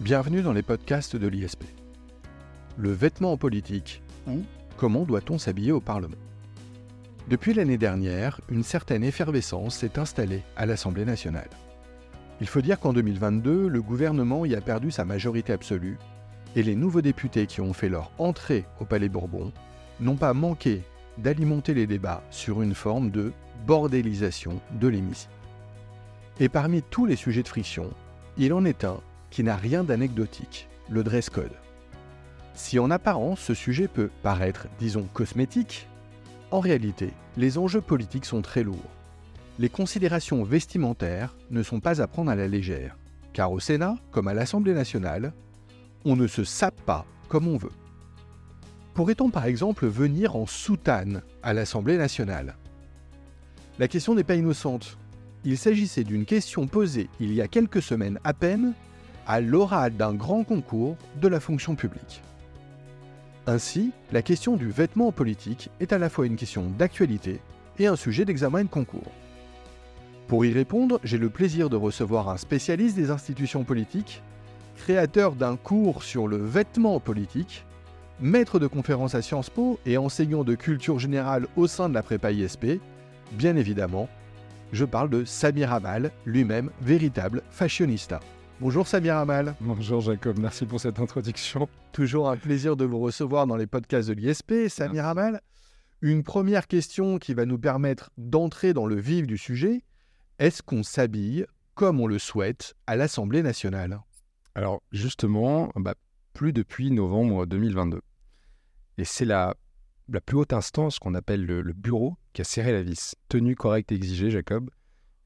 Bienvenue dans les podcasts de l'ISP. Le vêtement en politique, ou comment doit-on s'habiller au Parlement? Depuis l'année dernière, une certaine effervescence s'est installée à l'Assemblée nationale. Il faut dire qu'en 2022, le gouvernement y a perdu sa majorité absolue, et les nouveaux députés qui ont fait leur entrée au Palais Bourbon n'ont pas manqué d'alimenter les débats sur une forme de bordélisation de l'hémicycle. Et parmi tous les sujets de friction, il en est un qui n'a rien d'anecdotique, le dress code. Si en apparence ce sujet peut paraître, disons, cosmétique, en réalité, les enjeux politiques sont très lourds. Les considérations vestimentaires ne sont pas à prendre à la légère, car au Sénat, comme à l'Assemblée nationale, on ne se sape pas comme on veut. Pourrait-on par exemple venir en soutane à l'Assemblée nationale? La question n'est pas innocente. Il s'agissait d'une question posée il y a quelques semaines à peine à l'oral d'un grand concours de la fonction publique. Ainsi, la question du vêtement politique est à la fois une question d'actualité et un sujet d'examen de concours. Pour y répondre, j'ai le plaisir de recevoir un spécialiste des institutions politiques, créateur d'un cours sur le vêtement politique, maître de conférences à Sciences Po et enseignant de culture générale au sein de la prépa ISP, bien évidemment, je parle de Samir Amal, lui-même véritable fashionista. Bonjour Samir Amal. Bonjour Jacob, merci pour cette introduction. Toujours un plaisir de vous recevoir dans les podcasts de l'ISP. Samir Amal, une première question qui va nous permettre d'entrer dans le vif du sujet. Est-ce qu'on s'habille comme on le souhaite à l'Assemblée nationale? Alors justement, bah, plus depuis novembre 2022. Et c'est la, la plus haute instance qu'on appelle le, le bureau qui a serré la vis. Tenue correcte exigée, Jacob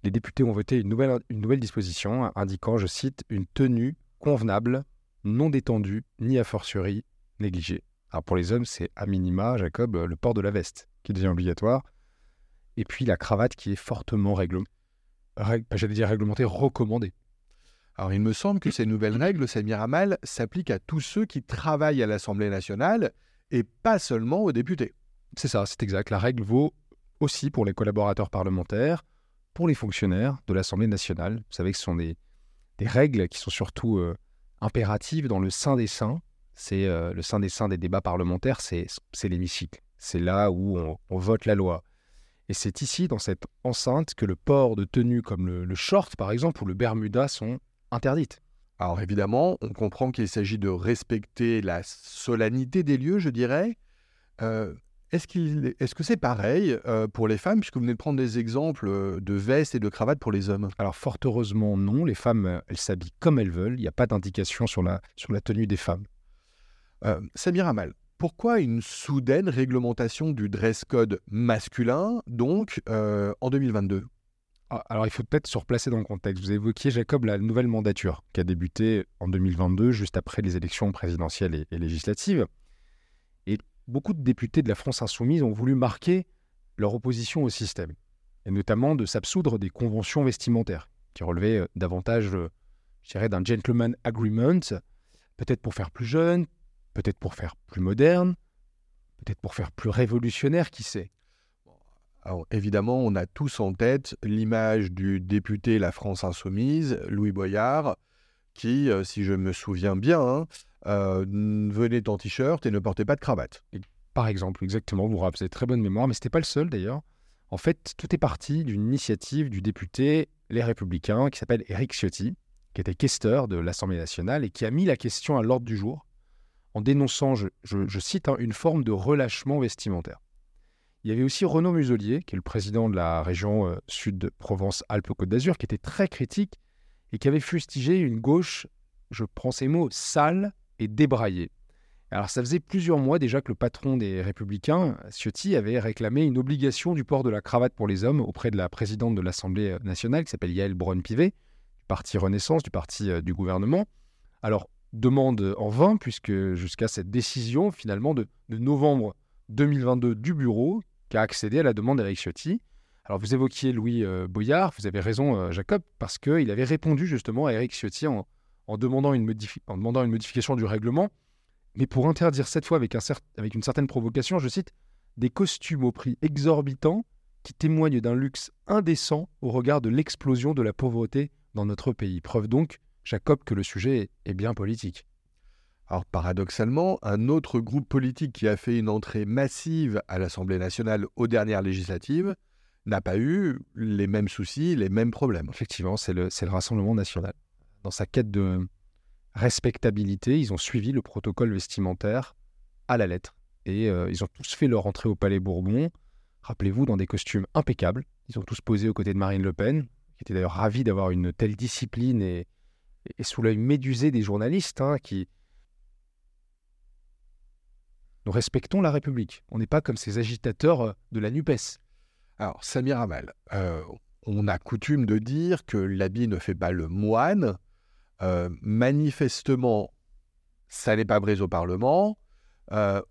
les députés ont voté une nouvelle, une nouvelle disposition indiquant, je cite, une tenue convenable, non détendue, ni a fortiori négligée. Alors pour les hommes, c'est à minima, Jacob, le port de la veste qui devient obligatoire, et puis la cravate qui est fortement réglementée, j'allais dire réglementée, recommandée. Alors il me semble que ces nouvelles règles, Samir Amal, s'appliquent à tous ceux qui travaillent à l'Assemblée nationale et pas seulement aux députés. C'est ça, c'est exact. La règle vaut aussi pour les collaborateurs parlementaires, pour les fonctionnaires de l'Assemblée nationale. Vous savez que ce sont des, règles qui sont surtout euh, impératives dans le sein des saints. C'est euh, le sein des saints des débats parlementaires, c'est l'hémicycle. C'est là où on, vote la loi. Et c'est ici, dans cette enceinte, que le port de tenues comme le, short, par exemple, ou le bermuda sont interdites. Alors évidemment, on comprend qu'il s'agit de respecter la solennité des lieux, je dirais. Euh, est-ce, qu'il, que c'est pareil euh, pour les femmes, puisque vous venez de prendre des exemples euh, de vestes et de cravates pour les hommes? Alors fort heureusement non, les femmes, euh, elles s'habillent comme elles veulent, il n'y a pas d'indication sur la, sur la tenue des femmes. Euh, Samir Amal, pourquoi une soudaine réglementation du dress code masculin, donc en 2022 ah, alors, il faut peut-être se replacer dans le contexte. Vous évoquiez, Jacob, la nouvelle mandature qui a débuté en 2022, juste après les élections présidentielles et, et législatives beaucoup de députés de la France insoumise ont voulu marquer leur opposition au système, et notamment de s'absoudre des conventions vestimentaires, qui relevaient euh, davantage, euh, je dirais, d'un gentleman agreement, peut-être pour faire plus jeune, peut-être pour faire plus moderne, peut-être pour faire plus révolutionnaire, qui sait? Alors évidemment, on a tous en tête l'image du député La France Insoumise, Louis Boyard, qui, euh, si je me souviens bien, euh, venez en t-shirt et ne portez pas de cravate. par exemple, exactement, vous avez très bonne mémoire, mais ce n'était pas le seul d'ailleurs. En fait, tout est parti d'une initiative du député Les Républicains qui s'appelle Éric Ciotti, qui était questeur de l'Assemblée nationale et qui a mis la question à l'ordre du jour en dénonçant, je, cite, hein, une forme de relâchement vestimentaire. Il y avait aussi Renaud Muselier, qui est le président de la région euh, sud de Provence-Alpes-Côte d'Azur, qui était très critique et qui avait fustigé une gauche, je prends ces mots, sale et débraillé. Alors ça faisait plusieurs mois déjà que le patron des Républicains, Ciotti, avait réclamé une obligation du port de la cravate pour les hommes auprès de la présidente de l'Assemblée nationale, qui s'appelle Yael Braun-Pivet, du parti Renaissance, du parti euh, du gouvernement. Alors, demande en vain, puisque jusqu'à cette décision, finalement, de, novembre 2022 du bureau, qui a accédé à la demande d'Eric Ciotti. Alors, vous évoquiez Louis euh, Boyard, vous avez raison, euh, Jacob, parce qu'il avait répondu justement à Eric Ciotti en, en demandant, une en demandant une modification du règlement, mais pour interdire cette fois avec, un avec une certaine provocation, je cite, des costumes au prix exorbitant qui témoignent d'un luxe indécent au regard de l'explosion de la pauvreté dans notre pays. Preuve donc Jacob, que le sujet est bien politique. Alors paradoxalement, un autre groupe politique qui a fait une entrée massive à l'Assemblée nationale aux dernières législatives n'a pas eu les mêmes soucis, les mêmes problèmes. Effectivement, c'est le, le Rassemblement national. Dans sa quête de respectabilité, ils ont suivi le protocole vestimentaire à la lettre. Et euh, ils ont tous fait leur entrée au Palais Bourbon, rappelez-vous, dans des costumes impeccables. Ils ont tous posé aux côtés de Marine Le Pen, qui était d'ailleurs ravie d'avoir une telle discipline et, sous l'œil médusé des journalistes hein, qui, nous respectons la République. On n'est pas comme ces agitateurs euh, de la NUPES. Alors, Samir Amal, euh, on a coutume de dire que l'habit ne fait pas le moine. Euh, manifestement, ça n'est pas brisé au Parlement,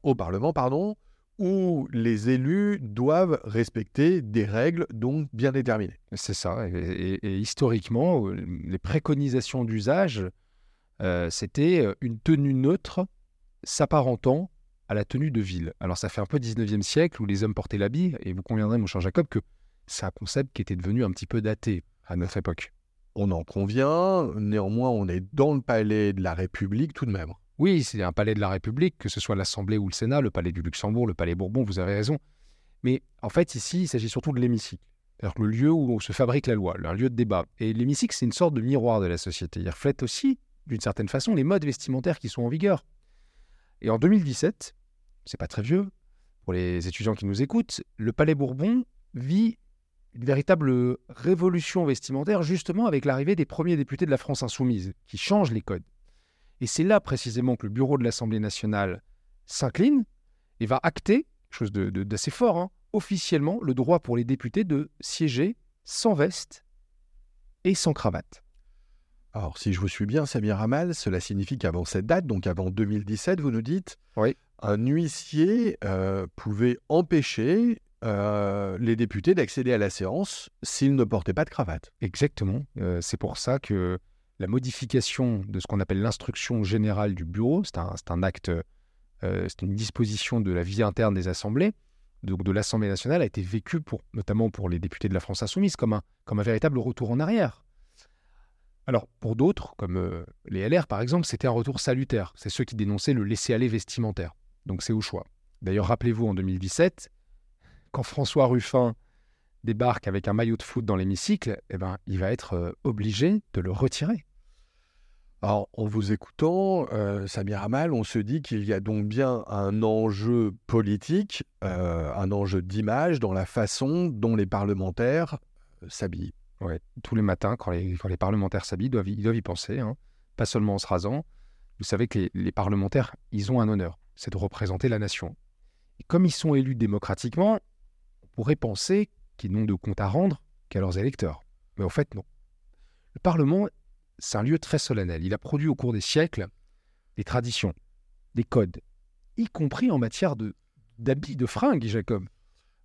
au Parlement, pardon, où les élus doivent respecter des règles donc bien déterminées. C'est ça. Et, et, historiquement, les préconisations d'usage, c'était une tenue neutre s'apparentant à la tenue de ville. Alors ça fait un peu 19e siècle où les hommes portaient l'habit, et vous conviendrez, mon cher Jacob, que c'est un concept qui était devenu un petit peu daté à notre époque. On en convient, néanmoins on est dans le palais de la République tout de même. Oui, c'est un palais de la République, que ce soit l'Assemblée ou le Sénat, le palais du Luxembourg, le palais Bourbon, vous avez raison. Mais en fait ici, il s'agit surtout de l'hémicycle. cest le lieu où se fabrique la loi, un lieu de débat. Et l'hémicycle, c'est une sorte de miroir de la société. Il reflète aussi, d'une certaine façon, les modes vestimentaires qui sont en vigueur. Et en 2017, c'est pas très vieux, pour les étudiants qui nous écoutent, le Palais Bourbon vit une véritable révolution vestimentaire justement avec l'arrivée des premiers députés de la France insoumise, qui changent les codes. Et c'est là précisément que le bureau de l'Assemblée nationale s'incline et va acter, chose d'assez fort, hein, officiellement le droit pour les députés de siéger sans veste et sans cravate. Alors, si je vous suis bien, Samir Amal, cela signifie qu'avant cette date, donc avant 2017, vous nous dites, oui un huissier euh, pouvait empêcher euh, les députés d'accéder à la séance s'ils ne portaient pas de cravate. Exactement. Euh, c'est pour ça que la modification de ce qu'on appelle l'instruction générale du bureau, c'est un, acte, c'est une disposition de la vie interne des assemblées, donc de l'Assemblée nationale, a été vécue pour, notamment pour les députés de la France insoumise comme un, comme un véritable retour en arrière. Alors, pour d'autres, comme les LR par exemple, c'était un retour salutaire. C'est ceux qui dénonçaient le laisser-aller vestimentaire. Donc c'est au choix. D'ailleurs, rappelez-vous en 2017, quand François Ruffin débarque avec un maillot de foot dans l'hémicycle, eh ben, il va être euh, obligé de le retirer. Alors, en vous écoutant, euh, Samir Amal, on se dit qu'il y a donc bien un enjeu politique, euh, un enjeu d'image dans la façon dont les parlementaires euh, s'habillent. Ouais, tous les matins, quand les, les parlementaires s'habillent, ils doivent, ils doivent y penser, hein. pas seulement en se rasant. Vous savez que les parlementaires, ils ont un honneur c'est de représenter la nation. Et comme ils sont élus démocratiquement, pourrait penser qu'ils n'ont de compte à rendre qu'à leurs électeurs. Mais en fait, non. Le Parlement, c'est un lieu très solennel. Il a produit au cours des siècles des traditions, des codes, y compris en matière de, d'habits, de fringues, Jacob.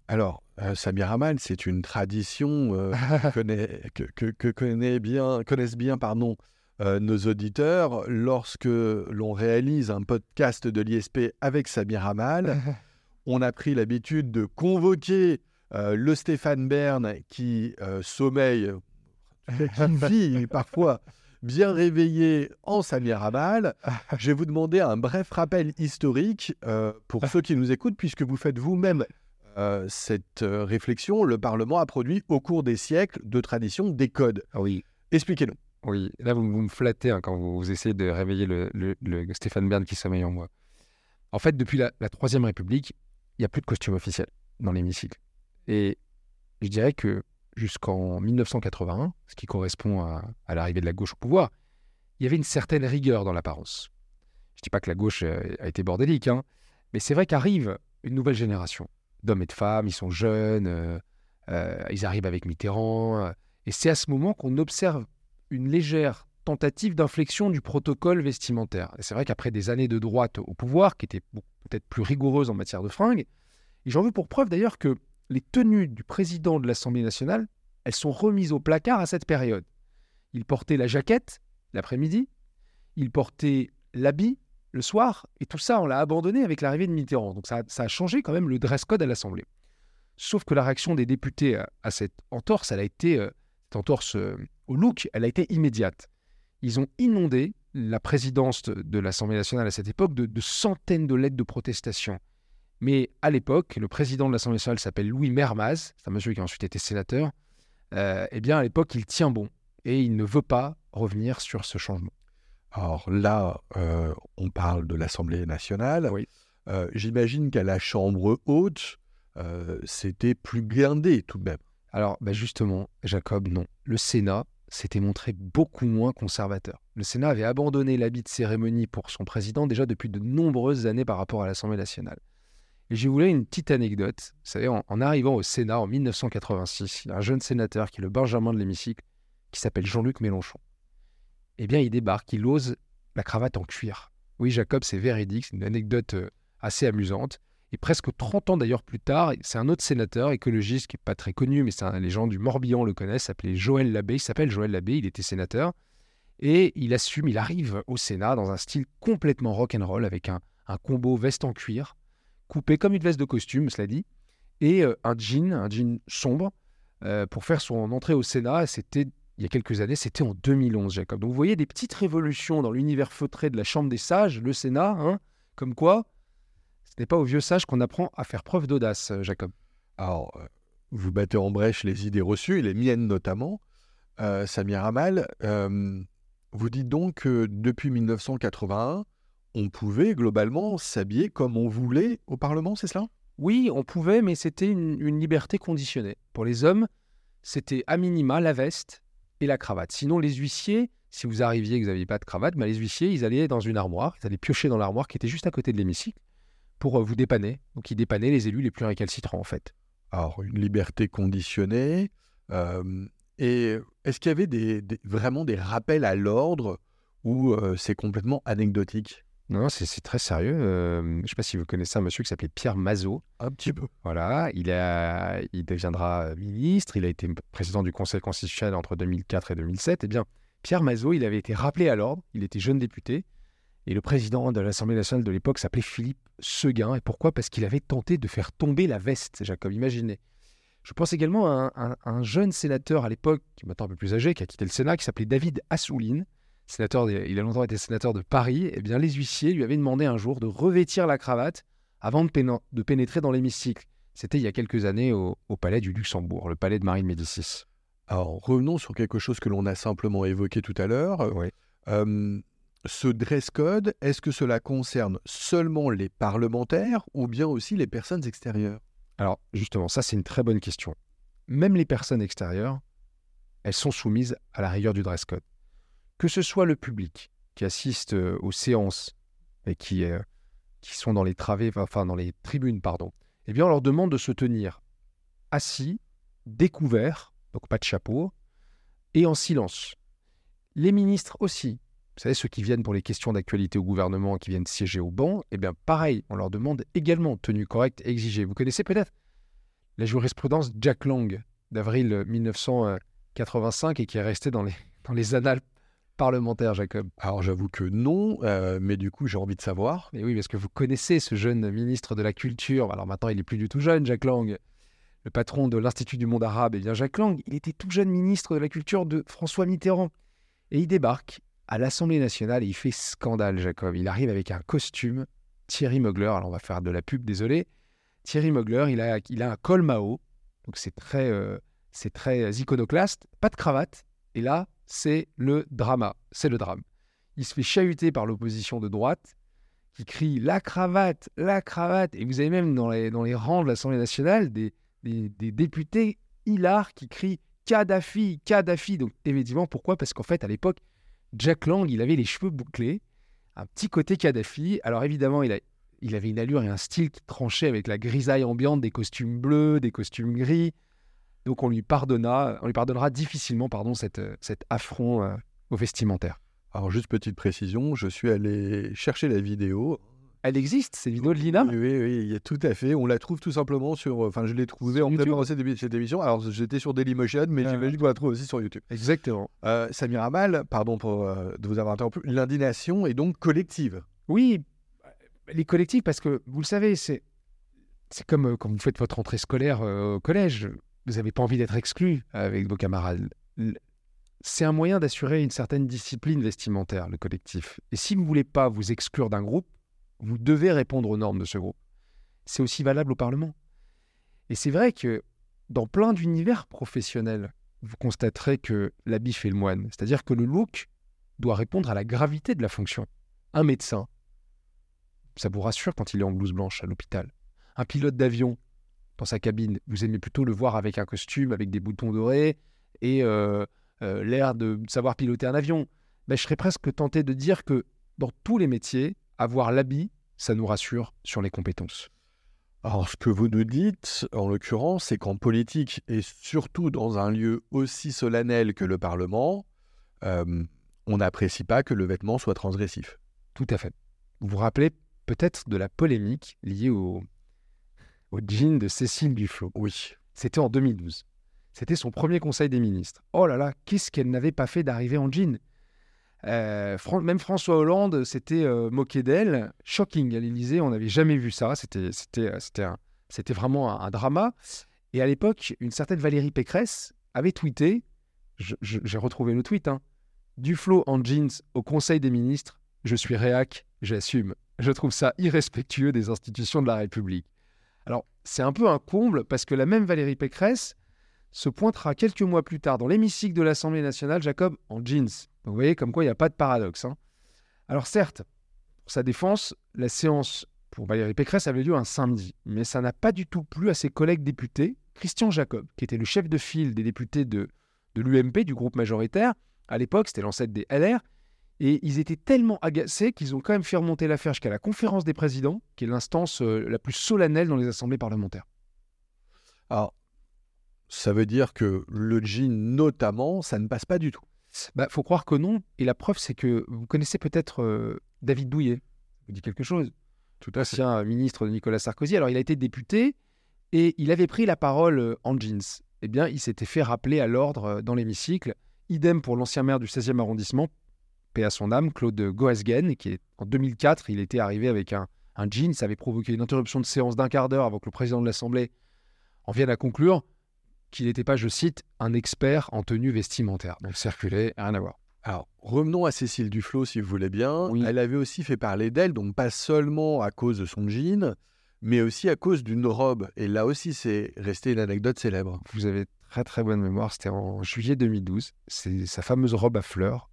Alors, euh, Samir Amal, c'est une tradition euh, que, que, connaît bien, connaissent bien pardon, euh, nos auditeurs, lorsque l'on réalise un podcast de l'ISP avec Samir on a pris l'habitude de convoquer euh, le Stéphane Bern qui euh, sommeille, qui vit parfois bien réveillé en Samir Hamal. Je vais vous demander un bref rappel historique pour ceux qui nous écoutent, puisque vous faites vous-même cette réflexion. Le Parlement a produit au cours des siècles de tradition des codes. Oui. Expliquez-nous. Oui, là, vous, me flattez hein, quand vous, essayez de réveiller le, Stéphane Bern qui sommeille en moi. En fait, depuis la, Troisième République, il n'y a plus de costume officiel dans l'hémicycle. Et je dirais que jusqu'en 1981, ce qui correspond à, l'arrivée de la gauche au pouvoir, il y avait une certaine rigueur dans l'apparence. Je ne dis pas que la gauche euh, a été bordélique, hein, mais c'est vrai qu'arrive une nouvelle génération d'hommes et de femmes, ils sont jeunes, euh, euh, ils arrivent avec Mitterrand, et c'est à ce moment qu'on observe une légère tentative d'inflexion du protocole vestimentaire. c'est vrai qu'après des années de droite au pouvoir, qui étaient peut-être plus rigoureuses en matière de fringues, et j'en veux pour preuve d'ailleurs que les tenues du président de l'Assemblée nationale, elles sont remises au placard à cette période. Il portait la jaquette l'après-midi, il portait l'habit le soir, et tout ça, on l'a abandonné avec l'arrivée de Mitterrand. Donc ça, a changé quand même le dress code à l'Assemblée. Sauf que la réaction des députés à, cette entorse, elle a été, euh, cette entorse euh, au look, elle a été immédiate. Ils ont inondé la présidence de l'Assemblée nationale à cette époque de, centaines de lettres de protestation. Mais à l'époque, le président de l'Assemblée nationale s'appelle Louis Mermaz, c'est un monsieur qui a ensuite été sénateur. Euh, eh bien, à l'époque, il tient bon et il ne veut pas revenir sur ce changement. Alors là, euh, on parle de l'Assemblée nationale. Oui. Euh, j'imagine qu'à la Chambre haute, c'était plus blindé tout de même. Alors, bah, justement, Jacob, non. Le Sénat s'était montré beaucoup moins conservateur. Le Sénat avait abandonné l'habit de cérémonie pour son président déjà depuis de nombreuses années par rapport à l'Assemblée nationale. Et je voulais une petite anecdote. Vous savez, en, arrivant au Sénat en 1986, il y a un jeune sénateur qui est le Benjamin de l'hémicycle, qui s'appelle Jean-Luc Mélenchon. Eh bien, il débarque, il ose la cravate en cuir. Oui, Jacob, c'est véridique, c'est une anecdote euh, assez amusante. Et presque 30 ans d'ailleurs plus tard, c'est un autre sénateur écologiste qui n'est pas très connu, mais les gens du Morbihan le connaissent, s'appelait Joël Labbé. Il s'appelle Joël Labbé, il était sénateur. Et il assume, il arrive au Sénat dans un style complètement rock'n'roll avec un, combo veste en cuir, coupé comme une veste de costume, cela dit, et euh, un jean, un jean sombre, euh, pour faire son entrée au Sénat. C'était il y a quelques années, c'était en 2011, Jacob. Donc vous voyez des petites révolutions dans l'univers feutré de la Chambre des Sages, le Sénat, hein, comme quoi n'est pas aux vieux sages qu'on apprend à faire preuve d'audace, euh, Jacob. Alors, euh, vous battez en brèche les idées reçues, et les miennes notamment. Euh, Samir Amal, vous dites donc que depuis 1981, on pouvait globalement s'habiller comme on voulait au Parlement, c'est cela? Oui, on pouvait, mais c'était une, liberté conditionnée. Pour les hommes, c'était à minima la veste et la cravate. Sinon, les huissiers, si vous arriviez et que vous n'aviez pas de cravate, bah, les huissiers, ils allaient dans une armoire, ils allaient piocher dans l'armoire qui était juste à côté de l'hémicycle pour euh, vous dépanner. Donc, il dépannait les élus les plus récalcitrants, en fait. Alors, une liberté conditionnée. et est-ce qu'il y avait des, vraiment des rappels à l'ordre ou euh, c'est complètement anecdotique? Non, c'est très sérieux. je ne sais pas si vous connaissez un monsieur qui s'appelait Pierre Mazot. Un petit peu. Voilà, il, a, il deviendra ministre. Il a été président du Conseil constitutionnel entre 2004 et 2007. Eh bien, Pierre Mazot, il avait été rappelé à l'ordre. Il était jeune député. Et le président de l'Assemblée nationale de l'époque s'appelait Philippe Seguin. Et pourquoi? Parce qu'il avait tenté de faire tomber la veste, Jacob, imaginez. Je pense également à un, jeune sénateur à l'époque, qui est maintenant un peu plus âgé, qui a quitté le Sénat, qui s'appelait David Assouline. Sénateur, il a longtemps été sénateur de Paris. Eh bien, les huissiers lui avaient demandé un jour de revêtir la cravate avant de, pénétrer dans l'hémicycle. C'était il y a quelques années au, palais du Luxembourg, le palais de Marie de Médicis. Alors, revenons sur quelque chose que l'on a simplement évoqué tout à l'heure. Oui. Euh, ce dress code, est-ce que cela concerne seulement les parlementaires ou bien aussi les personnes extérieures? Alors justement, ça c'est une très bonne question. Même les personnes extérieures, elles sont soumises à la rigueur du dress code. Que ce soit le public qui assiste euh, aux séances et qui, euh, qui sont dans les travées, enfin dans les tribunes, pardon, eh bien on leur demande de se tenir assis, découverts, donc pas de chapeau, et en silence. Les ministres aussi, vous savez, ceux qui viennent pour les questions d'actualité au gouvernement, qui viennent siéger au banc, eh bien pareil, on leur demande également tenue correcte exigée. Vous connaissez peut-être la jurisprudence Jack Lang d'avril 1985 et qui est restée dans les, dans les annales parlementaires, Jacob Alors j'avoue que non, euh, mais du coup j'ai envie de savoir. Mais oui, parce que vous connaissez ce jeune ministre de la Culture. Alors maintenant il est plus du tout jeune, Jack Lang, le patron de l'Institut du monde arabe. Eh bien Jack Lang, il était tout jeune ministre de la Culture de François Mitterrand. Et il débarque à l'Assemblée nationale il fait scandale, Jacob. Il arrive avec un costume Thierry Mugler. Alors on va faire de la pub, désolé. Thierry Mugler, il a, il a un col Mao, donc c'est très, euh, très iconoclaste, pas de cravate. Et là, c'est le drama, c'est le drame. Il se fait chahuter par l'opposition de droite, qui crie la cravate, la cravate. Et vous avez même dans les, dans les rangs de l'Assemblée nationale des, des, des députés hilars qui crient Kadhafi, Kadhafi. Donc évidemment, pourquoi? Parce qu'en fait, à l'époque, Jack Lang, il avait les cheveux bouclés, un petit côté Kadhafi. Alors évidemment, il, avait une allure et un style qui tranchait avec la grisaille ambiante des costumes bleus, des costumes gris. Donc on lui pardonnera difficilement pardon, cet affront euh, au vestimentaire. Alors juste petite précision, je suis allé chercher la vidéo elle existe, c'est vidéo de Lina Oui, oui, tout à fait. On la trouve tout simplement sur. Enfin, je l'ai trouvée en préparant cette, cette émission. Alors, j'étais sur Dailymotion, mais ah. j'imagine qu'on la trouve aussi sur YouTube. Exactement. Euh, Samir Amal, pardon pour, euh, de vous avoir interrompu, l'indignation est donc collective. Oui, les collectifs, parce que vous le savez, c'est. C'est comme euh, quand vous faites votre entrée scolaire au collège. Vous n'avez pas envie d'être exclu avec vos camarades c'est un moyen d'assurer une certaine discipline vestimentaire, le collectif. Et si vous ne voulez pas vous exclure d'un groupe, vous devez répondre aux normes de ce groupe. C'est aussi valable au Parlement. Et c'est vrai que dans plein d'univers professionnels, vous constaterez que l'habit fait le moine. C'est-à-dire que le look doit répondre à la gravité de la fonction. Un médecin, ça vous rassure quand il est en blouse blanche à l'hôpital. Un pilote d'avion, dans sa cabine, vous aimez plutôt le voir avec un costume, avec des boutons dorés et euh, euh, l'air de savoir piloter un avion. Ben, je serais presque tenté de dire que dans tous les métiers, avoir l'habit, ça nous rassure sur les compétences. Alors, ce que vous nous dites, en l'occurrence, c'est qu'en politique, et surtout dans un lieu aussi solennel que le Parlement, euh, on n'apprécie pas que le vêtement soit transgressif. Tout à fait. Vous vous rappelez peut-être de la polémique liée au, au jean de Cécile Duflot. Oui. C'était en 2012. C'était son premier conseil des ministres. Oh là là, qu'est-ce qu'elle n'avait pas fait d'arriver en jean? Euh, même François Hollande s'était euh, moqué d'elle. Shocking à l'Élysée, on n'avait jamais vu ça. C'était, euh, vraiment un, drama. Et à l'époque, une certaine Valérie Pécresse avait tweeté, j'ai retrouvé le tweet, hein, en jeans au Conseil des ministres, je suis réac, j'assume. Je trouve ça irrespectueux des institutions de la République. Alors, c'est un peu un comble parce que la même Valérie Pécresse se pointera quelques mois plus tard dans l'hémicycle de l'Assemblée nationale, Jacob, en jeans. vous voyez comme quoi il n'y a pas de paradoxe. Hein. Alors certes, pour sa défense, la séance pour Valérie Pécresse avait lieu un samedi, mais ça n'a pas du tout plu à ses collègues députés. Christian Jacob, qui était le chef de file des députés de, de l'UMP, du groupe majoritaire, à l'époque, c'était l'ancêtre des LR, et ils étaient tellement agacés qu'ils ont quand même fait remonter l'affaire jusqu'à la conférence des présidents, qui est l'instance euh, la plus solennelle dans les assemblées parlementaires. Alors, ça veut dire que le jean, notamment, ça ne passe pas du tout. Bah, faut croire que non. Et la preuve, c'est que vous connaissez peut-être euh, David Douillet. Vous dit quelque chose. Tout ancien ministre de Nicolas Sarkozy. Alors, il a été député et il avait pris la parole euh, en jeans. Eh bien, il s'était fait rappeler à l'ordre euh, dans l'hémicycle. Idem pour l'ancien maire du 16e arrondissement, paix à son âme, Claude Goesgen, qui est, en 2004, il était arrivé avec un, un jean. Ça avait provoqué une interruption de séance d'un quart d'heure avant que le président de l'Assemblée en vienne à conclure qu'il n'était pas, je cite, un expert en tenue vestimentaire. Donc circuler, rien à voir. Alors, revenons à Cécile Duflot, si vous voulez bien. Elle avait aussi fait parler d'elle, donc pas seulement à cause de son jean, mais aussi à cause d'une robe. Et là aussi, c'est resté une anecdote célèbre. Vous avez très très bonne mémoire, c'était en juillet 2012. C'est sa fameuse robe à fleurs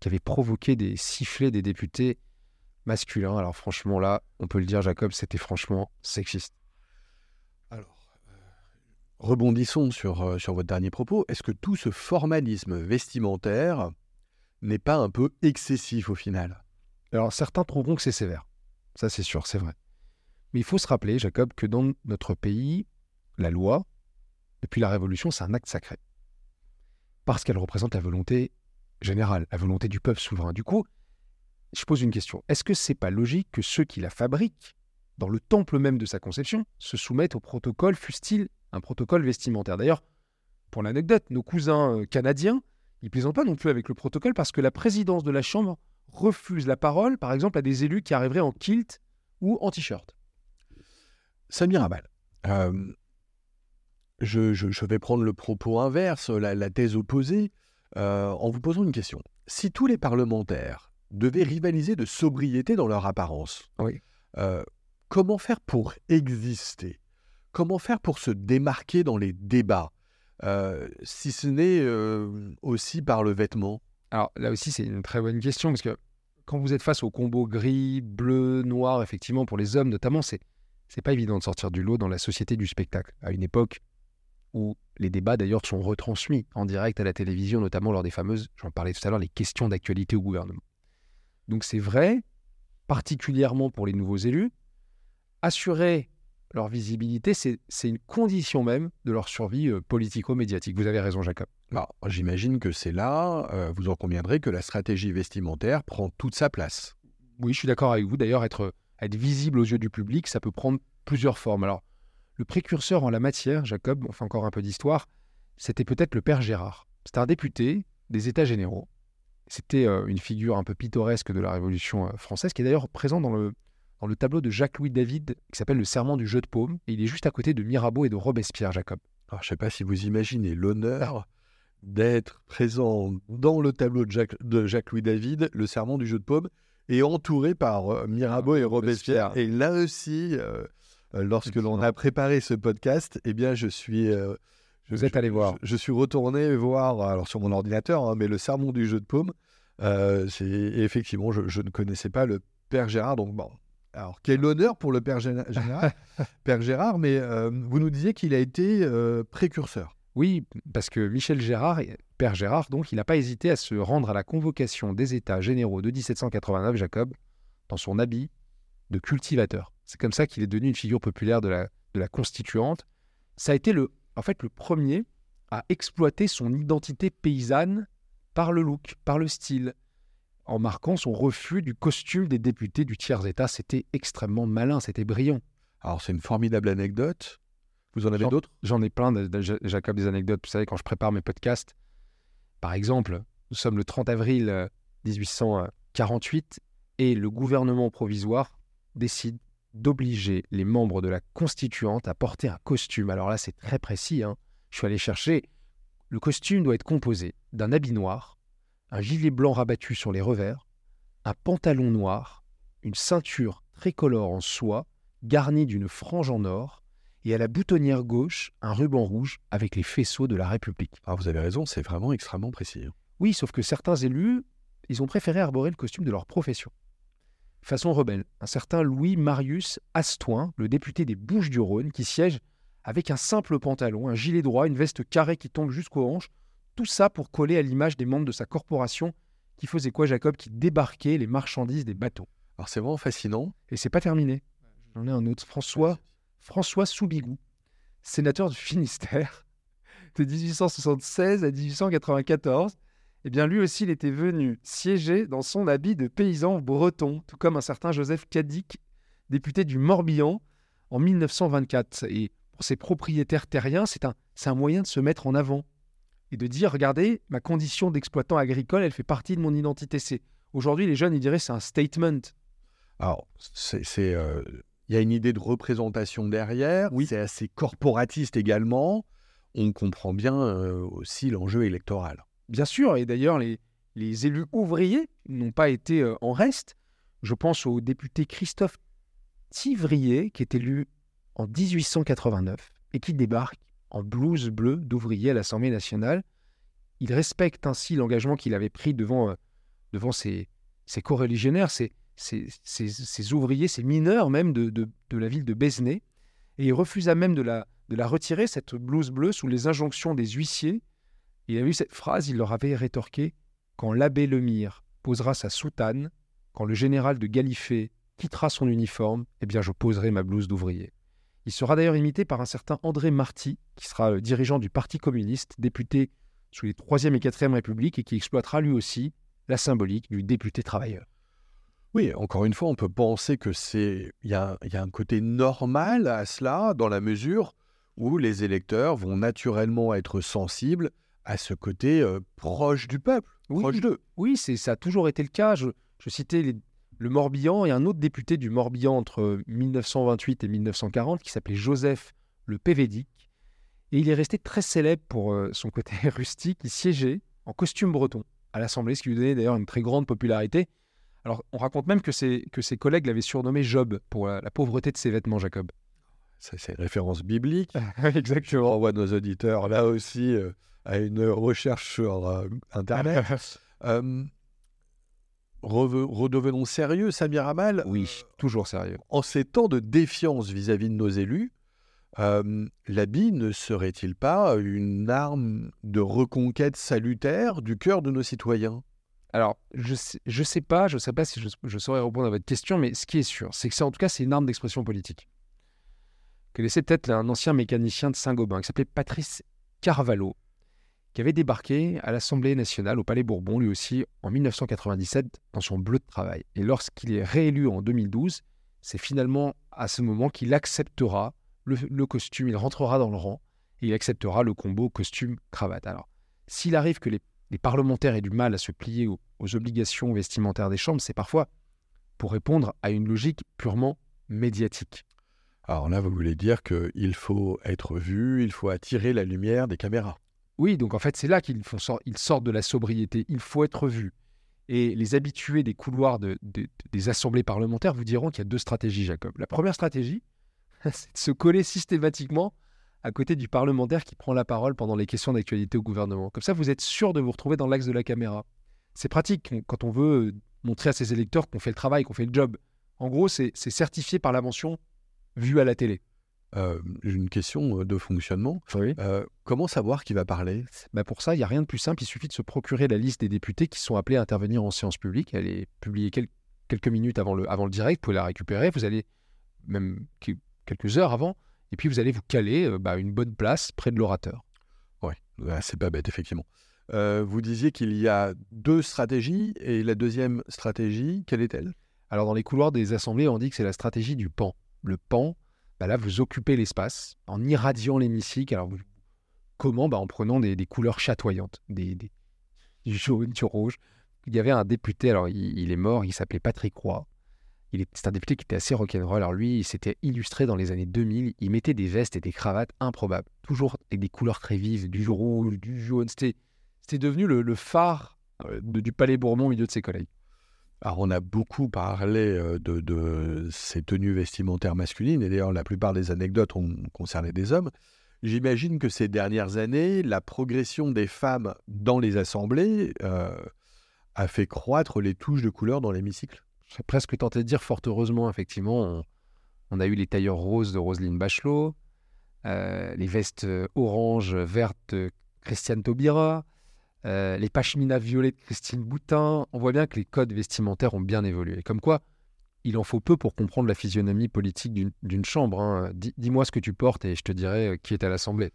qui avait provoqué des sifflets des députés masculins. Alors franchement, là, on peut le dire, Jacob, c'était franchement sexiste. Rebondissons sur, euh, sur votre dernier propos. Est-ce que tout ce formalisme vestimentaire n'est pas un peu excessif au final? Alors certains trouveront que c'est sévère. Ça c'est sûr, c'est vrai. Mais il faut se rappeler, Jacob, que dans notre pays, la loi, depuis la Révolution, c'est un acte sacré. Parce qu'elle représente la volonté générale, la volonté du peuple souverain. Du coup, je pose une question. Est-ce que c'est pas logique que ceux qui la fabriquent, dans le temple même de sa conception, se soumettent au protocole, fût-il un protocole vestimentaire. D'ailleurs, pour l'anecdote, nos cousins euh, canadiens, ils plaisantent pas non plus avec le protocole parce que la présidence de la Chambre refuse la parole, par exemple, à des élus qui arriveraient en kilt ou en t-shirt. Samir Abal, euh, je, vais prendre le propos inverse, la, thèse opposée, euh, en vous posant une question. Si tous les parlementaires devaient rivaliser de sobriété dans leur apparence, comment faire pour exister? Comment faire pour se démarquer dans les débats, euh, si ce n'est euh, aussi par le vêtement. Alors là aussi, c'est une très bonne question, parce que quand vous êtes face au combo gris, bleu, noir, effectivement, pour les hommes notamment, c'est c'est pas évident de sortir du lot dans la société du spectacle, à une époque où les débats d'ailleurs sont retransmis en direct à la télévision, notamment lors des fameuses, j'en parlais tout à l'heure, les questions d'actualité au gouvernement. Donc c'est vrai, particulièrement pour les nouveaux élus, assurer leur visibilité, c'est une condition même de leur survie euh, politico-médiatique. Vous avez raison, Jacob. Bah, j'imagine que c'est là, euh, vous en conviendrez, que la stratégie vestimentaire prend toute sa place. Oui, je suis d'accord avec vous. D'ailleurs, être, être visible aux yeux du public, ça peut prendre plusieurs formes. Alors, le précurseur en la matière, Jacob, on fait encore un peu d'histoire, c'était peut-être le père Gérard. C'était un député des États généraux. C'était euh, une figure un peu pittoresque de la Révolution française, qui est d'ailleurs présent dans le, dans le tableau de Jacques-Louis David qui s'appelle Le Serment du jeu de paume. Et il est juste à côté de Mirabeau et de Robespierre, Jacob. Alors, je ne sais pas si vous imaginez l'honneur d'être présent dans le tableau de Jacques, de Jacques-Louis David, le serment du jeu de paume, et entouré par euh, Mirabeau et Robespierre. Et là aussi, euh, euh, lorsque l'on a préparé ce podcast, eh bien, je suis. Vous êtes allé voir. Je, suis retourné voir, alors sur mon ordinateur, hein, mais le sermon du jeu de paume. c'est effectivement, je, ne connaissais pas le Père Gérard, donc bon. Alors, quel honneur pour le Père Gérard, Père Gérard mais vous nous disiez qu'il a été précurseur. Oui, parce que Michel Gérard, Père Gérard, donc, il n'a pas hésité à se rendre à la convocation des États généraux de 1789, Jacob, dans son habit de cultivateur. C'est comme ça qu'il est devenu une figure populaire de la, de la constituante. Ça a été le, en fait le premier à exploiter son identité paysanne par le look, par le style, en marquant son refus du costume des députés du tiers-État. C'était extrêmement malin, c'était brillant. Alors c'est une formidable anecdote. Vous en avez d'autres? J'en ai plein, de, Jacob, des anecdotes. Vous savez, quand je prépare mes podcasts, par exemple, nous sommes le 30 avril 1848 euh, et le gouvernement provisoire décide d'obliger les membres de la constituante à porter un costume. Alors là, c'est très précis. Hein. Je suis allé chercher. Le costume doit être composé d'un habit noir, un gilet blanc rabattu sur les revers, un pantalon noir, une ceinture tricolore en soie garnie d'une frange en or, et à la boutonnière gauche un ruban rouge avec les faisceaux de la République. Ah, vous avez raison, c'est vraiment extrêmement précis. Hein. Oui, sauf que certains élus, ils ont préféré arborer le costume de leur profession. Façon rebelle, un certain Louis Marius Astoin, le député des Bouches-du-Rhône, qui siège avec un simple pantalon, un gilet droit, une veste carrée qui tombe jusqu'aux hanches, tout ça pour coller à l'image des membres de sa corporation qui faisait quoi, Jacob? Qui débarquait les marchandises des bateaux. Alors c'est vraiment fascinant. Et c'est pas terminé. J'en ai un autre, François François Soubigou, sénateur du Finistère de 1876 à 1894. Eh bien, lui aussi, il était venu siéger dans son habit de paysan breton, tout comme un certain Joseph Cadic, député du Morbihan, en 1924. Et pour ses propriétaires terriens, c'est un, un moyen de se mettre en avant et de dire, regardez, ma condition d'exploitant agricole, elle fait partie de mon identité. C'est Aujourd'hui, les jeunes, ils diraient c'est un statement. Alors, c'est euh, il y a une idée de représentation derrière. Oui. C'est assez corporatiste également. On comprend bien euh, aussi l'enjeu électoral. Bien sûr, et d'ailleurs, les, les élus ouvriers n'ont pas été euh, en reste. Je pense au député Christophe Tivrier, qui est élu en 1889 et qui débarque en blouse bleue d'ouvrier à l'Assemblée nationale. Il respecte ainsi l'engagement qu'il avait pris devant, euh, devant ses, ses coreligionnaires. Ces, ouvriers, ces mineurs même de, la ville de Besnay, et il refusa même de la, de la retirer, cette blouse bleue, sous les injonctions des huissiers. Il a eu cette phrase, il leur avait rétorqué Quand l'abbé Lemire posera sa soutane, quand le général de Galifet quittera son uniforme, eh bien je poserai ma blouse d'ouvrier. Il sera d'ailleurs imité par un certain André Marty, qui sera le dirigeant du Parti communiste, député sous les 3e et 4e Républiques, et qui exploitera lui aussi la symbolique du député travailleur. Oui, encore une fois, on peut penser que c'est il y a, un côté normal à cela dans la mesure où les électeurs vont naturellement être sensibles à ce côté euh, proche du peuple, proche d'eux. Oui, c'est ça a toujours été le cas. Je, citais le Morbihan et un autre député du Morbihan entre 1928 et 1940 qui s'appelait Joseph le Pévédic. Et il est resté très célèbre pour euh, son côté rustique. Il siégeait en costume breton à l'Assemblée, ce qui lui donnait d'ailleurs une très grande popularité. Alors, on raconte même que ses, que ses collègues l'avaient surnommé Job pour la, pauvreté de ses vêtements, Jacob. C'est une référence biblique. Exactement. On renvoie nos auditeurs là aussi euh, à une recherche sur euh, Internet. euh, redevenons sérieux, Samir Amal. Oui, toujours sérieux. En ces temps de défiance vis-à-vis -vis de nos élus, l'habit ne serait-il pas une arme de reconquête salutaire du cœur de nos citoyens? Alors, je ne sais, pas, je sais pas si je, saurais répondre à votre question, mais ce qui est sûr, c'est que c'est en tout cas c'est une arme d'expression politique. Que laissait peut-être un ancien mécanicien de Saint-Gobain qui s'appelait Patrice Carvalho, qui avait débarqué à l'Assemblée nationale au Palais Bourbon, lui aussi, en 1997, dans son bleu de travail. Et lorsqu'il est réélu en 2012, c'est finalement à ce moment qu'il acceptera le, costume, il rentrera dans le rang et il acceptera le combo costume-cravate. Alors, s'il arrive que les parlementaires aient du mal à se plier aux, obligations vestimentaires des chambres, c'est parfois pour répondre à une logique purement médiatique. Alors là, vous voulez dire qu'il faut être vu, il faut attirer la lumière des caméras. Oui, donc en fait, c'est là qu'ils sortent de la sobriété. Il faut être vu. Et les habitués des couloirs des assemblées parlementaires vous diront qu'il y a deux stratégies, Jacob. La première stratégie, c'est de se coller systématiquement à côté du parlementaire qui prend la parole pendant les questions d'actualité au gouvernement. Comme ça, vous êtes sûr de vous retrouver dans l'axe de la caméra. C'est pratique quand on veut montrer à ses électeurs qu'on fait le travail, qu'on fait le job. En gros, c'est certifié par la mention vue à la télé. Euh, j'ai une question euh, de fonctionnement. Euh, comment savoir qui va parler? Bah Pour ça, il n'y a rien de plus simple. Il suffit de se procurer la liste des députés qui sont appelés à intervenir en séance publique. Elle est publiée quelques minutes avant le, avant le direct. Vous pouvez la récupérer. Vous allez, même quelques heures avant, et puis vous allez vous caler bah, une bonne place près de l'orateur. Oui, bah, c'est pas bête, effectivement. vous disiez qu'il y a deux stratégies, et la deuxième stratégie, quelle est-elle? Alors, dans les couloirs des assemblées, on dit que c'est la stratégie du pan. Le pan, bah là, vous occupez l'espace en irradiant l'hémicycle. Alors, comment? Bah, En prenant des, couleurs chatoyantes, des, des, du jaune, du rouge. Il y avait un député, alors il, est mort, il s'appelait Patrick Roy. C'est un député qui était assez rock'n'roll. Alors lui, il s'était illustré dans les années 2000. Il mettait des vestes et des cravates improbables, toujours avec des couleurs très vives, du rouge, du jaune. C'était devenu le, phare euh, du Palais Bourbon au milieu de ses collègues. Alors, on a beaucoup parlé de, ces tenues vestimentaires masculines, et d'ailleurs, la plupart des anecdotes ont concerné des hommes. J'imagine que ces dernières années, la progression des femmes dans les assemblées a fait croître les touches de couleur dans l'hémicycle. J'ai presque tenté de dire, fort heureusement, effectivement, on, a eu les tailleurs roses de Roselyne Bachelot, les vestes orange, vertes de Christiane Taubira, euh, les pashminas violets de Christine Boutin. On voit bien que les codes vestimentaires ont bien évolué. Comme quoi, il en faut peu pour comprendre la physionomie politique d'une chambre. Hein. Dis-moi ce que tu portes et je te dirai euh, qui est à l'Assemblée.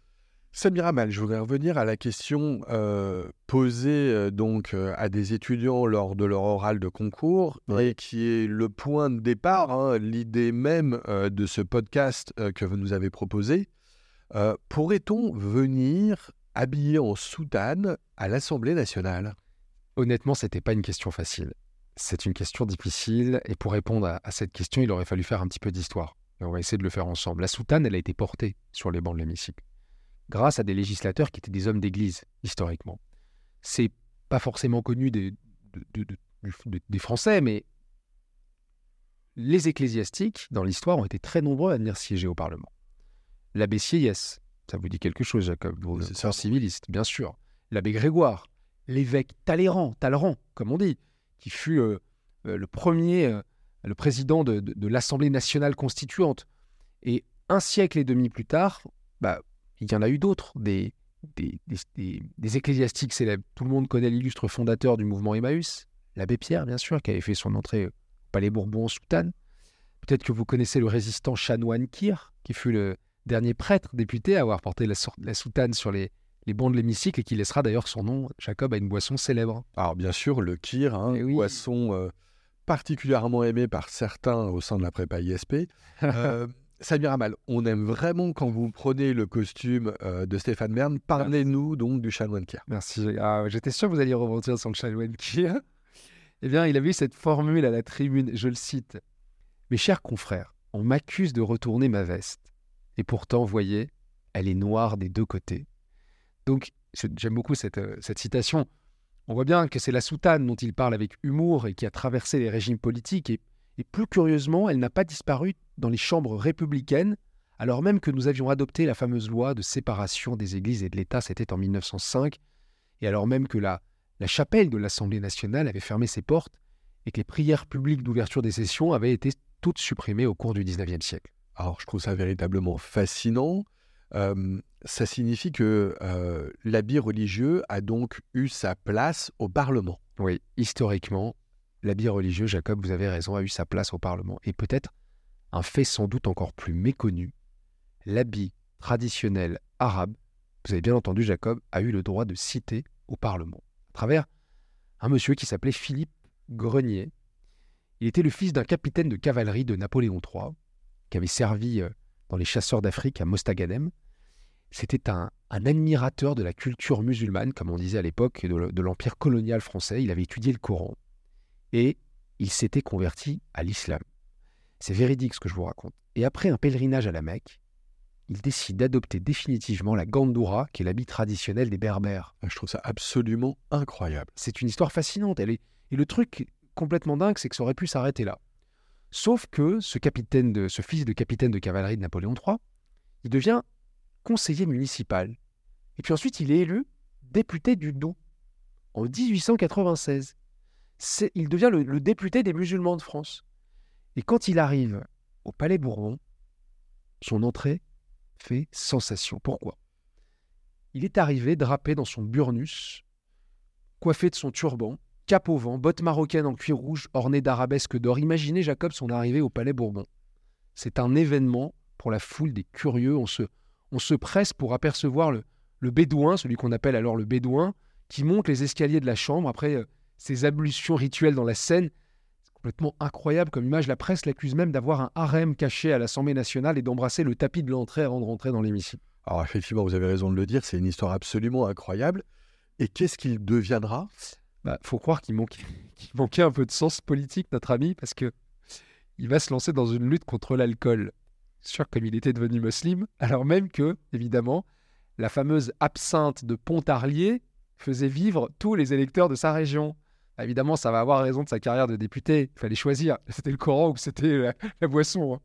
Samira Mal, je voudrais revenir à la question euh, posée donc à des étudiants lors de leur oral de concours et qui est le point de départ, hein, l'idée même de ce podcast que vous nous avez proposé. Pourrait-on venir habillé en soutane à l'Assemblée nationale Honnêtement, ce n'était pas une question facile. C'est une question difficile, et pour répondre à, cette question, il aurait fallu faire un petit peu d'histoire. on va essayer de le faire ensemble. La soutane, elle a été portée sur les bancs de l'hémicycle, grâce à des législateurs qui étaient des hommes d'église, historiquement. C'est pas forcément connu des, des Français, mais les ecclésiastiques, dans l'histoire, ont été très nombreux à venir siéger au Parlement. L'abbé Sieyès, ça vous dit quelque chose, Jacob C'est un civiliste, bien sûr. L'abbé Grégoire, l'évêque Talleyrand, Talleyrand, comme on dit, qui fut euh, euh, le premier, euh, le président de, l'Assemblée nationale constituante. Et un siècle et demi plus tard, bah, il y en a eu d'autres, des, des, ecclésiastiques célèbres. Tout le monde connaît l'illustre fondateur du mouvement Emmaüs, l'abbé Pierre, bien sûr, qui avait fait son entrée au Palais Bourbon en soutane. Peut-être que vous connaissez le résistant chanoine Kir, qui fut le, dernier prêtre député à avoir porté la, soutane sur les, les bancs de l'hémicycle et qui laissera d'ailleurs son nom, Jacob, à une boisson célèbre. Alors bien sûr, le kir, hein, eh boisson euh, particulièrement aimée par certains au sein de la prépa ISP. Euh, Samir Amal, on aime vraiment quand vous prenez le costume euh, de Stéphane Bern. Parlez-nous donc du chanoine Kir. Merci. Ah, j'étais sûr que vous alliez rebondir sur le chanoine Kir. Eh bien, il a vu cette formule à la tribune, je le cite. Mes chers confrères, on m'accuse de retourner ma veste. Et pourtant, voyez, elle est noire des deux côtés. Donc, j'aime beaucoup euh, cette, citation. On voit bien que c'est la soutane dont il parle avec humour et qui a traversé les régimes politiques. Et, plus curieusement, elle n'a pas disparu dans les chambres républicaines, alors même que nous avions adopté la fameuse loi de séparation des églises et de l'État, c'était en 1905, et alors même que la, la chapelle de l'Assemblée nationale avait fermé ses portes et que les prières publiques d'ouverture des sessions avaient été toutes supprimées au cours du XIXe siècle. Alors, je trouve ça véritablement fascinant. ça signifie que l'habit religieux a donc eu sa place au Parlement. Oui, historiquement, l'habit religieux, Jacob, vous avez raison, a eu sa place au Parlement. Et peut-être un fait sans doute encore plus méconnu, l'habit traditionnel arabe, vous avez bien entendu, Jacob, a eu le droit de citer au Parlement, à travers un monsieur qui s'appelait Philippe Grenier. Il était le fils d'un capitaine de cavalerie de Napoléon III, qui avait servi euh, dans les chasseurs d'Afrique à Mostaganem. C'était un, admirateur de la culture musulmane, comme on disait à l'époque, de, de l'empire colonial français. Il avait étudié le Coran et il s'était converti à l'islam. C'est véridique ce que je vous raconte. Et après un pèlerinage à la Mecque, il décide d'adopter définitivement la gandoura, qui est l'habit traditionnel des Berbères. Ah, je trouve ça absolument incroyable. C'est une histoire fascinante. Elle est... Et le truc complètement dingue, c'est que ça aurait pu s'arrêter là. Sauf que ce fils de capitaine de cavalerie de Napoléon III, il devient conseiller municipal. Et puis ensuite, il est élu député du Doubs en 1896. il devient le, député des musulmans de France. Et quand il arrive au Palais Bourbon, son entrée fait sensation. Pourquoi? Il est arrivé drapé dans son burnus, coiffé de son turban, cap au vent, bottes marocaines en cuir rouge ornées d'arabesques d'or. Imaginez Jacob son arrivée au Palais Bourbon. C'est un événement pour la foule des curieux. On se, on se presse pour apercevoir le, le bédouin, celui qu'on appelle alors le bédouin, qui monte les escaliers de la chambre après euh, ses ablutions rituelles dans la Seine. C'est complètement incroyable comme image. La presse l'accuse même d'avoir un harem caché à l'Assemblée nationale et d'embrasser le tapis de l'entrée avant de rentrer dans l'hémicycle. Alors effectivement, vous avez raison de le dire, c'est une histoire absolument incroyable. Et qu'est-ce qu'il deviendra? Bah, faut croire qu'il manquait, un peu de sens politique, notre ami, parce que il va se lancer dans une lutte contre l'alcool. Sûr comme il était devenu musulman, alors même que, évidemment, la fameuse absinthe de Pontarlier faisait vivre tous les électeurs de sa région. Bah, évidemment, ça va avoir raison de sa carrière de député. Il fallait choisir. C'était le Coran ou c'était la, boisson. Hein.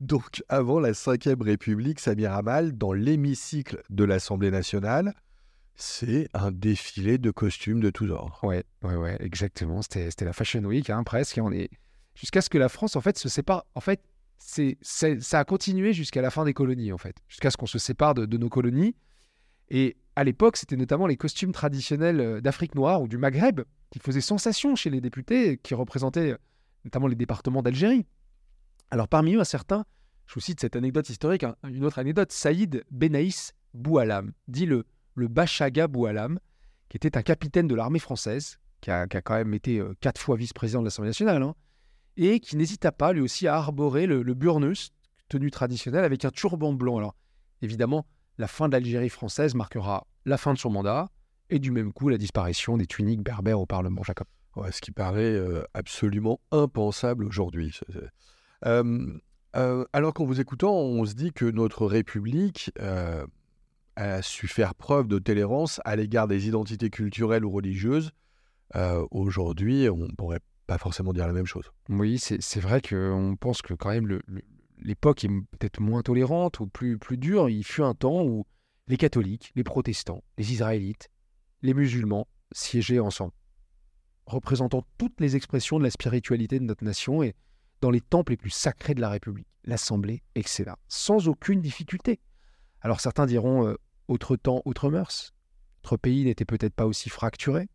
Donc, avant la Ve République, Samir Amal, dans l'hémicycle de l'Assemblée nationale, c'est un défilé de costumes de tous ordres. Ouais, ouais, ouais, exactement. C'était la Fashion Week, hein, presque. jusqu'à ce que la France, en fait, se sépare. En fait, c'est ça a continué jusqu'à la fin des colonies, en fait, jusqu'à ce qu'on se sépare de, nos colonies. Et à l'époque, c'était notamment les costumes traditionnels euh, d'Afrique noire ou du Maghreb qui faisaient sensation chez les députés, qui représentaient euh, notamment les départements d'Algérie. Alors parmi eux, un certain, je vous cite cette anecdote historique, hein, une autre anecdote, Saïd Benaïs Boualam, dit le, le Bachaga Boualam, qui était un capitaine de l'armée française, qui a, quand même été euh, quatre fois vice-président de l'Assemblée nationale, hein, et qui n'hésita pas lui aussi à arborer le, burnus, tenue traditionnelle, avec un turban blanc. Alors évidemment, la fin de l'Algérie française marquera la fin de son mandat et du même coup la disparition des tuniques berbères au Parlement, Jacob. ce qui paraît euh, absolument impensable aujourd'hui. Euh, alors qu'en vous écoutant, on se dit que notre République a su faire preuve de tolérance à l'égard des identités culturelles ou religieuses. aujourd'hui, on pourrait pas forcément dire la même chose. Oui, c'est vrai qu'on pense que quand même l'époque est peut-être moins tolérante ou plus, plus dure. Il fut un temps où les catholiques, les protestants, les israélites, les musulmans siégeaient ensemble, représentant toutes les expressions de la spiritualité de notre nation et dans les temples les plus sacrés de la République, l'Assemblée, etc., sans aucune difficulté. Alors certains diront euh, autre temps, autre mœurs. Notre pays n'était peut-être pas aussi fracturé.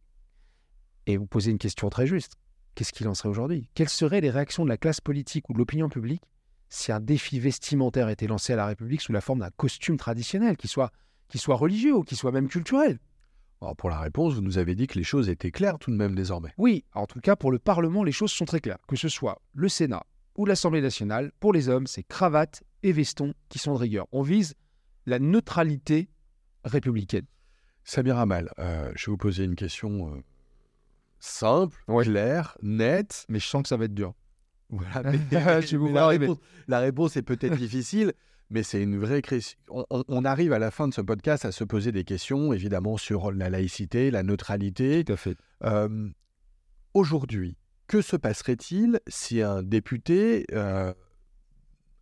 Et vous posez une question très juste qu'est-ce qu'il en serait aujourd'hui? Quelles seraient les réactions de la classe politique ou de l'opinion publique si un défi vestimentaire était lancé à la République sous la forme d'un costume traditionnel, qui soit, qui soit religieux ou qui soit même culturel? Alors pour la réponse, vous nous avez dit que les choses étaient claires tout de même désormais. Oui, en tout cas pour le Parlement, les choses sont très claires. Que ce soit le Sénat ou l'Assemblée nationale, pour les hommes, c'est cravate et veston qui sont de rigueur. On vise la neutralité républicaine. Samir Amal, euh, je vais vous poser une question euh, simple, clair, net. Mais je sens que ça va être dur. Voilà, la, réponse, est peut-être difficile, mais c'est une vraie question. On, arrive à la fin de ce podcast à se poser des questions, évidemment, sur la laïcité, la neutralité. Tout à fait. Euh, aujourd'hui, que se passerait-il si un député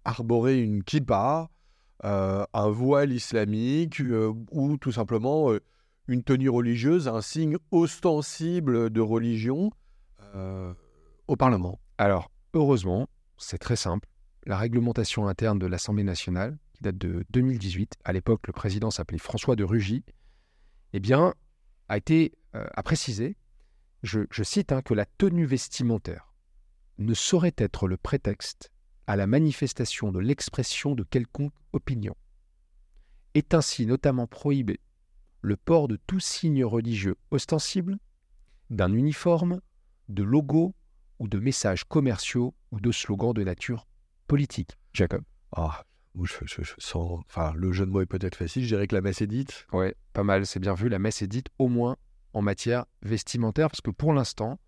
arborait une kippa, un voile islamique, ou tout simplement une tenue religieuse, un signe ostensible de religion euh, au Parlement Alors, heureusement, c'est très simple. La réglementation interne de l'Assemblée nationale, qui date de 2018, à l'époque le président s'appelait François de Rugy, eh a été euh, a précisé, je, cite, hein, que la tenue vestimentaire ne saurait être le prétexte à la manifestation de l'expression de quelconque opinion. Est ainsi notamment prohibé le port de tout signe religieux ostensible, d'un uniforme, de logos ou de messages commerciaux ou de slogans de nature politique. Jacob. Ah, je, sens. Enfin, le jeu de mots est peut-être facile. Je dirais que la messe est dite. Ouais, pas mal, c'est bien vu. La messe est dite au moins en matière vestimentaire, parce que pour l'instant,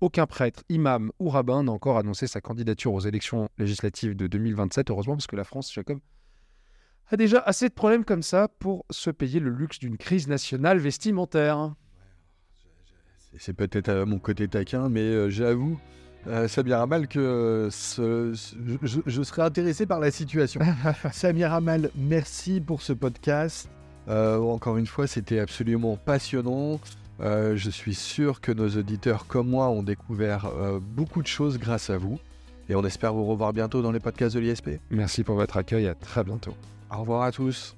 aucun prêtre, imam ou rabbin n'a encore annoncé sa candidature aux élections législatives de 2027. Heureusement, parce que la France, Jacob, a déjà assez de problèmes comme ça pour se payer le luxe d'une crise nationale vestimentaire. C'est peut-être à mon côté taquin, mais euh, j'avoue, euh, Samir Amal, que ce- ce- je, je serais intéressé par la situation. Samir Amal, merci pour ce podcast. Euh, encore une fois, c'était absolument passionnant. Euh, je suis sûr que nos auditeurs comme moi ont découvert euh, beaucoup de choses grâce à vous. Et on espère vous revoir bientôt dans les podcasts de l'ISP. Merci pour votre accueil, à très bientôt. Au revoir à tous.